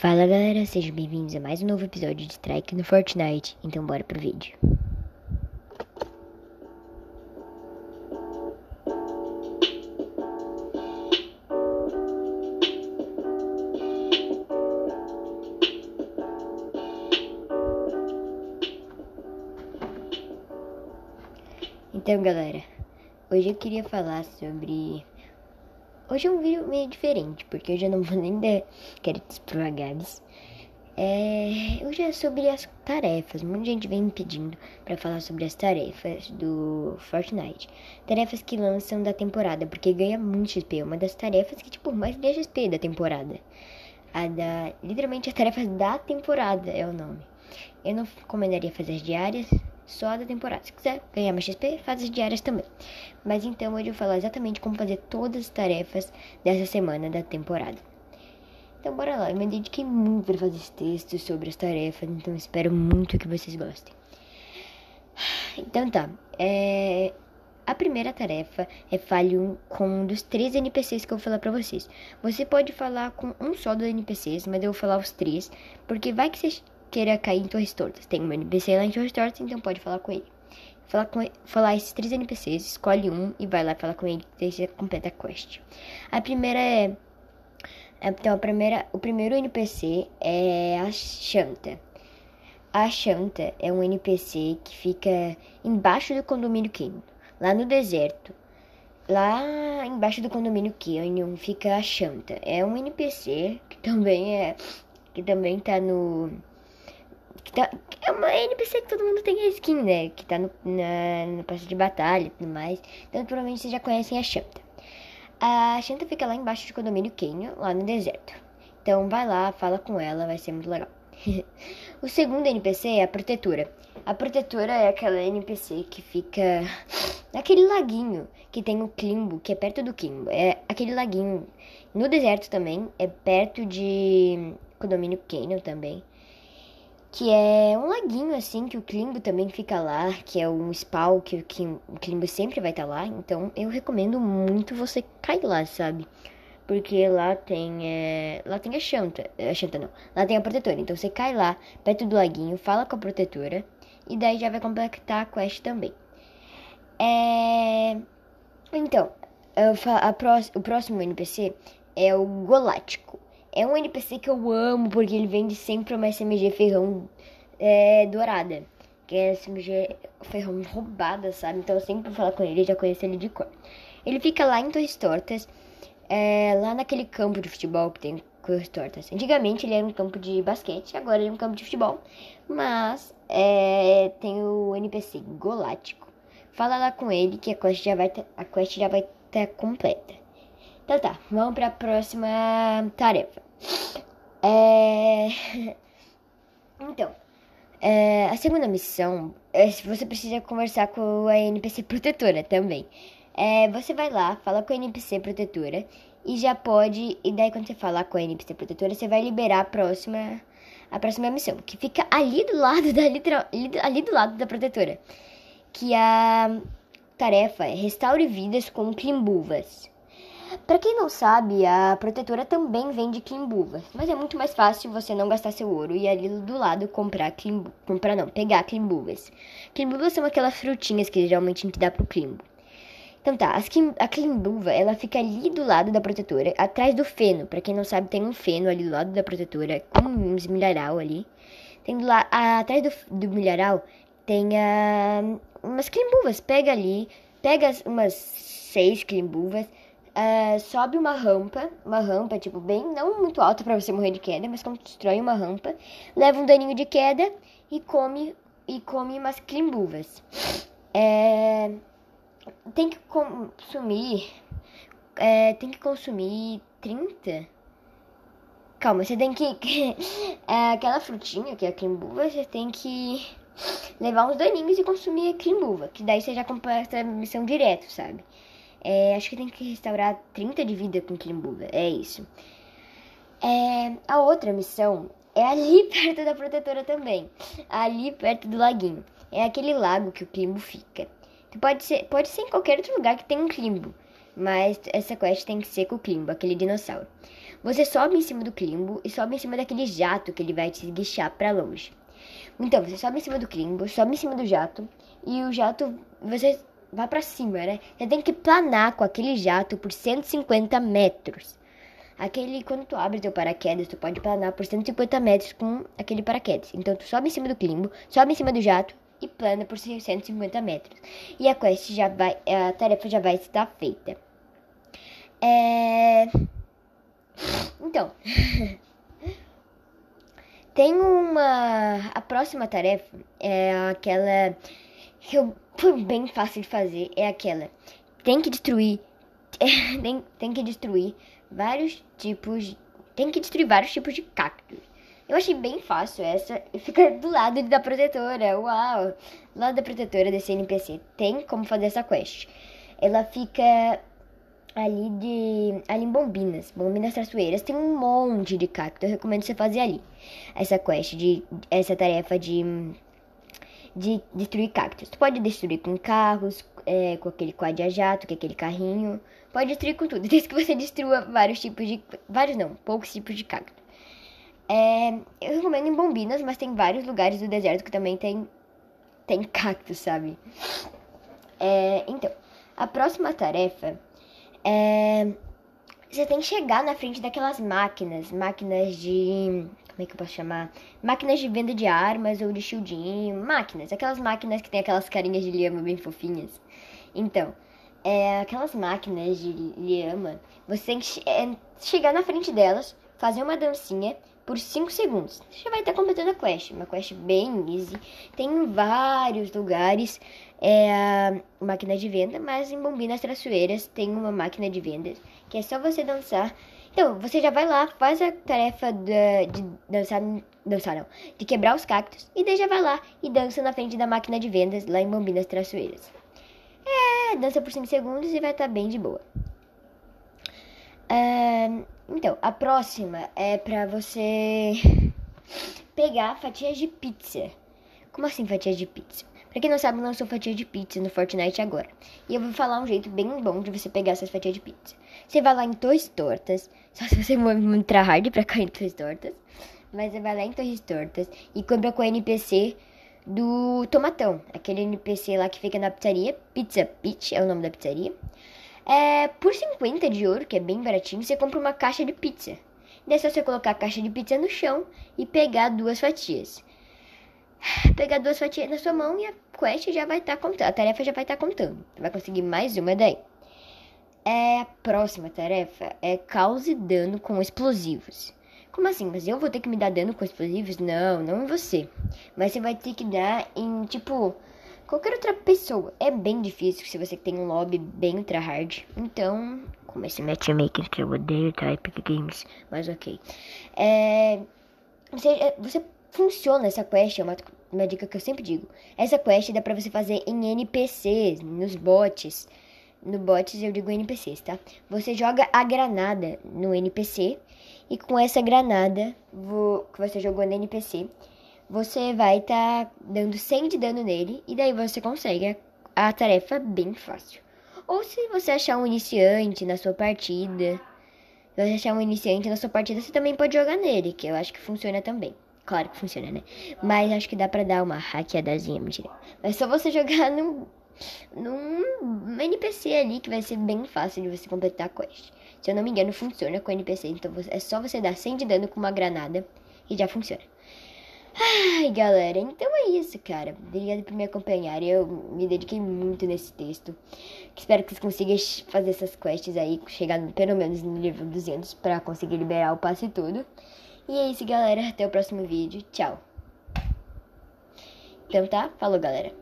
Fala galera, sejam bem-vindos a mais um novo episódio de Strike no Fortnite. Então bora pro vídeo. Então galera, hoje eu queria falar sobre Hoje é um vídeo meio diferente, porque eu não vou nem dar créditos pro Agabs. É, hoje é sobre as tarefas. Muita gente vem me pedindo para falar sobre as tarefas do Fortnite. Tarefas que lançam da temporada, porque ganha muito XP. É uma das tarefas que, tipo, mais ganha XP da temporada. A da. Literalmente as tarefas da temporada é o nome. Eu não recomendaria fazer as diárias, só da temporada. Se quiser ganhar mais XP, faz as diárias também. Mas então hoje eu vou falar exatamente como fazer todas as tarefas dessa semana da temporada. Então bora lá, eu me dediquei muito para fazer esse texto sobre as tarefas, então espero muito que vocês gostem. Então tá, é... A primeira tarefa é fale um, com um dos três NPCs que eu vou falar pra vocês. Você pode falar com um só dos NPCs, mas eu vou falar os três, porque vai que vocês queira cair em Torres Tortas. Tem um NPC lá em Torres Tortas, então pode falar com ele. Falar, com falar esses três NPCs, escolhe um e vai lá falar com ele, que você completa a quest. A primeira é... Então, a primeira, o primeiro NPC é a Shanta. A Shanta é um NPC que fica embaixo do condomínio Canyon, lá no deserto. Lá embaixo do condomínio Canyon fica a Shanta. É um NPC que também é que também tá no é uma NPC que todo mundo tem a skin, né? Que tá no, na, no passe de batalha e tudo mais. Então provavelmente vocês já conhecem a Shanta. A Shanta fica lá embaixo do condomínio Canyon, lá no deserto. Então vai lá, fala com ela, vai ser muito legal. o segundo NPC é a Protetora. A Protetora é aquela NPC que fica naquele laguinho que tem o Klimbo, que é perto do Kimbo. É aquele laguinho no deserto também, é perto de condomínio Canyon também que é um laguinho assim que o Klimbo também fica lá, que é um spawn que o Klimbo sempre vai estar tá lá. Então eu recomendo muito você cair lá, sabe? Porque lá tem é, lá tem a Chanta, a Chanta não, lá tem a protetora. Então você cai lá perto do laguinho, fala com a protetora e daí já vai completar a quest também. É... Então, a, o próximo NPC é o Golático. É um NPC que eu amo porque ele vende sempre uma SMG ferrão é, dourada. Que é SMG ferrão roubada, sabe? Então eu sempre vou falar com ele, já conheço ele de cor. Ele fica lá em Torres Tortas, é, lá naquele campo de futebol que tem Torres Tortas. Antigamente ele era um campo de basquete, agora ele é um campo de futebol. Mas é, tem o NPC Golático. Fala lá com ele que a quest já vai tá, a quest já vai estar tá completa. Então tá, vamos para a próxima tarefa. É... Então, é... a segunda missão é se você precisa conversar com a NPC protetora também. É, você vai lá, fala com a NPC protetora e já pode. E daí quando você falar com a NPC protetora, você vai liberar a próxima a próxima missão, que fica ali do lado da literal, ali do lado da protetora, que a tarefa é restaure vidas com climbuvas. Para quem não sabe, a protetora também vende Klimbuvas, mas é muito mais fácil você não gastar seu ouro e ali do lado comprar Klimbu, comprar não, pegar Klimbuvas. Klimbuvas são aquelas frutinhas que geralmente a gente dá pro Klimbo. Então tá, a Klimbuva, ela fica ali do lado da protetora, atrás do feno. Para quem não sabe, tem um feno ali do lado da protetora, com uns milharal ali. Tem do lado, atrás do, do milharal tem uh, umas Klimbuvas. Pega ali, pega umas seis Klimbuvas Uh, sobe uma rampa, uma rampa, tipo, bem, não muito alta para você morrer de queda, mas constrói uma rampa, leva um daninho de queda e come, e come umas climbuvas. É, tem que consumir, é, tem que consumir 30? Calma, você tem que, é, aquela frutinha que é a climbuva, você tem que levar uns daninhos e consumir a climbuva, que daí você já completa a missão direto, sabe? É, acho que tem que restaurar 30 de vida com Klimbuga. É isso. É, a outra missão é ali perto da protetora também. Ali perto do laguinho. É aquele lago que o Klimbo fica. Pode ser, pode ser em qualquer outro lugar que tenha um Klimbo. Mas essa quest tem que ser com o Klimbo, aquele dinossauro. Você sobe em cima do Climbo e sobe em cima daquele jato que ele vai te esguichar pra longe. Então, você sobe em cima do Climbo, sobe em cima do jato e o jato, você vai para cima, né? Você tem que planar com aquele jato por 150 metros. Aquele, quando tu abre teu paraquedas, tu pode planar por 150 metros com aquele paraquedas. Então, tu sobe em cima do Climbo, sobe em cima do jato e plana por 150 metros. E a quest já vai, a tarefa já vai estar feita. É... Então, tem uma. A próxima tarefa é aquela que eu, foi bem fácil de fazer. É aquela. Tem que destruir. tem, tem que destruir vários tipos. Tem que destruir vários tipos de cactos. Eu achei bem fácil essa. Fica do lado da protetora. Uau! Do lado da protetora desse NPC. Tem como fazer essa quest. Ela fica ali de ali em Bombinas, Bombinas Traçoeiras, tem um monte de cacto. Eu recomendo você fazer ali. Essa quest de essa tarefa de de destruir cactos. Tu pode destruir com carros, é, com aquele quad a jato, que é aquele carrinho. Pode destruir com tudo, desde que você destrua vários tipos de vários não, poucos tipos de cacto. É, eu recomendo em Bombinas, mas tem vários lugares do deserto que também tem tem cactos, sabe? É, então, a próxima tarefa é, você tem que chegar na frente daquelas máquinas, máquinas de. Como é que eu posso chamar? Máquinas de venda de armas ou de shieldinho. Máquinas, aquelas máquinas que tem aquelas carinhas de lhama bem fofinhas. Então, é, aquelas máquinas de lhama, você tem que é, chegar na frente delas, fazer uma dancinha por 5 segundos. Você vai estar completando a quest. Uma quest bem easy. Tem vários lugares é máquina de venda, mas em Bombinas Traçoeiras tem uma máquina de vendas que é só você dançar. Então, você já vai lá, faz a tarefa de, de dançar, dançar não, de quebrar os cactos e daí já vai lá e dança na frente da máquina de vendas lá em Bombinas Traçoeiras. É, dança por 5 segundos e vai estar tá bem de boa. Uh, então, a próxima é pra você pegar fatias de pizza. Como assim fatias de pizza? Pra quem não sabe, lançou fatia de pizza no Fortnite agora. E eu vou falar um jeito bem bom de você pegar essas fatias de pizza. Você vai lá em Torres Tortas. Só se você entrar hard pra cair em Torres Tortas. Mas você vai lá em Torres Tortas e compra com o NPC do Tomatão. Aquele NPC lá que fica na pizzaria. Pizza Pitch é o nome da pizzaria. É, por 50 de ouro, que é bem baratinho, você compra uma caixa de pizza. Daí é só você colocar a caixa de pizza no chão e pegar duas fatias pegar duas fatias na sua mão e a quest já vai estar tá contando. A tarefa já vai estar tá contando. vai conseguir mais uma daí. É, a próxima tarefa é cause dano com explosivos. Como assim? Mas eu vou ter que me dar dano com explosivos? Não, não em você. Mas você vai ter que dar em, tipo, qualquer outra pessoa. É bem difícil se você tem um lobby bem tryhard. Então, como esse matchmaking que eu odeio, tá? Epic Games. Mas ok. É, você, você funciona essa quest, é uma, uma dica que eu sempre digo. Essa quest dá pra você fazer em NPCs, nos bots. No bots eu digo NPCs, tá? Você joga a granada no NPC e com essa granada que você jogou no NPC, você vai tá dando 100 de dano nele e daí você consegue a, a tarefa bem fácil. Ou se você achar um iniciante na sua partida, se você achar um iniciante na sua partida, você também pode jogar nele, que eu acho que funciona também. Claro que funciona, né? Mas acho que dá pra dar uma hackeadazinha, mentira. Mas só você jogar num, num NPC ali que vai ser bem fácil de você completar a quest. Se eu não me engano, funciona com NPC. Então é só você dar 100 de dano com uma granada e já funciona. Ai, galera, então é isso, cara. Obrigado por me acompanhar. Eu me dediquei muito nesse texto. Espero que vocês consigam fazer essas quests aí, chegar pelo menos no nível 200 para conseguir liberar o passe tudo. E é isso, galera. Até o próximo vídeo. Tchau. Então tá? Falou, galera.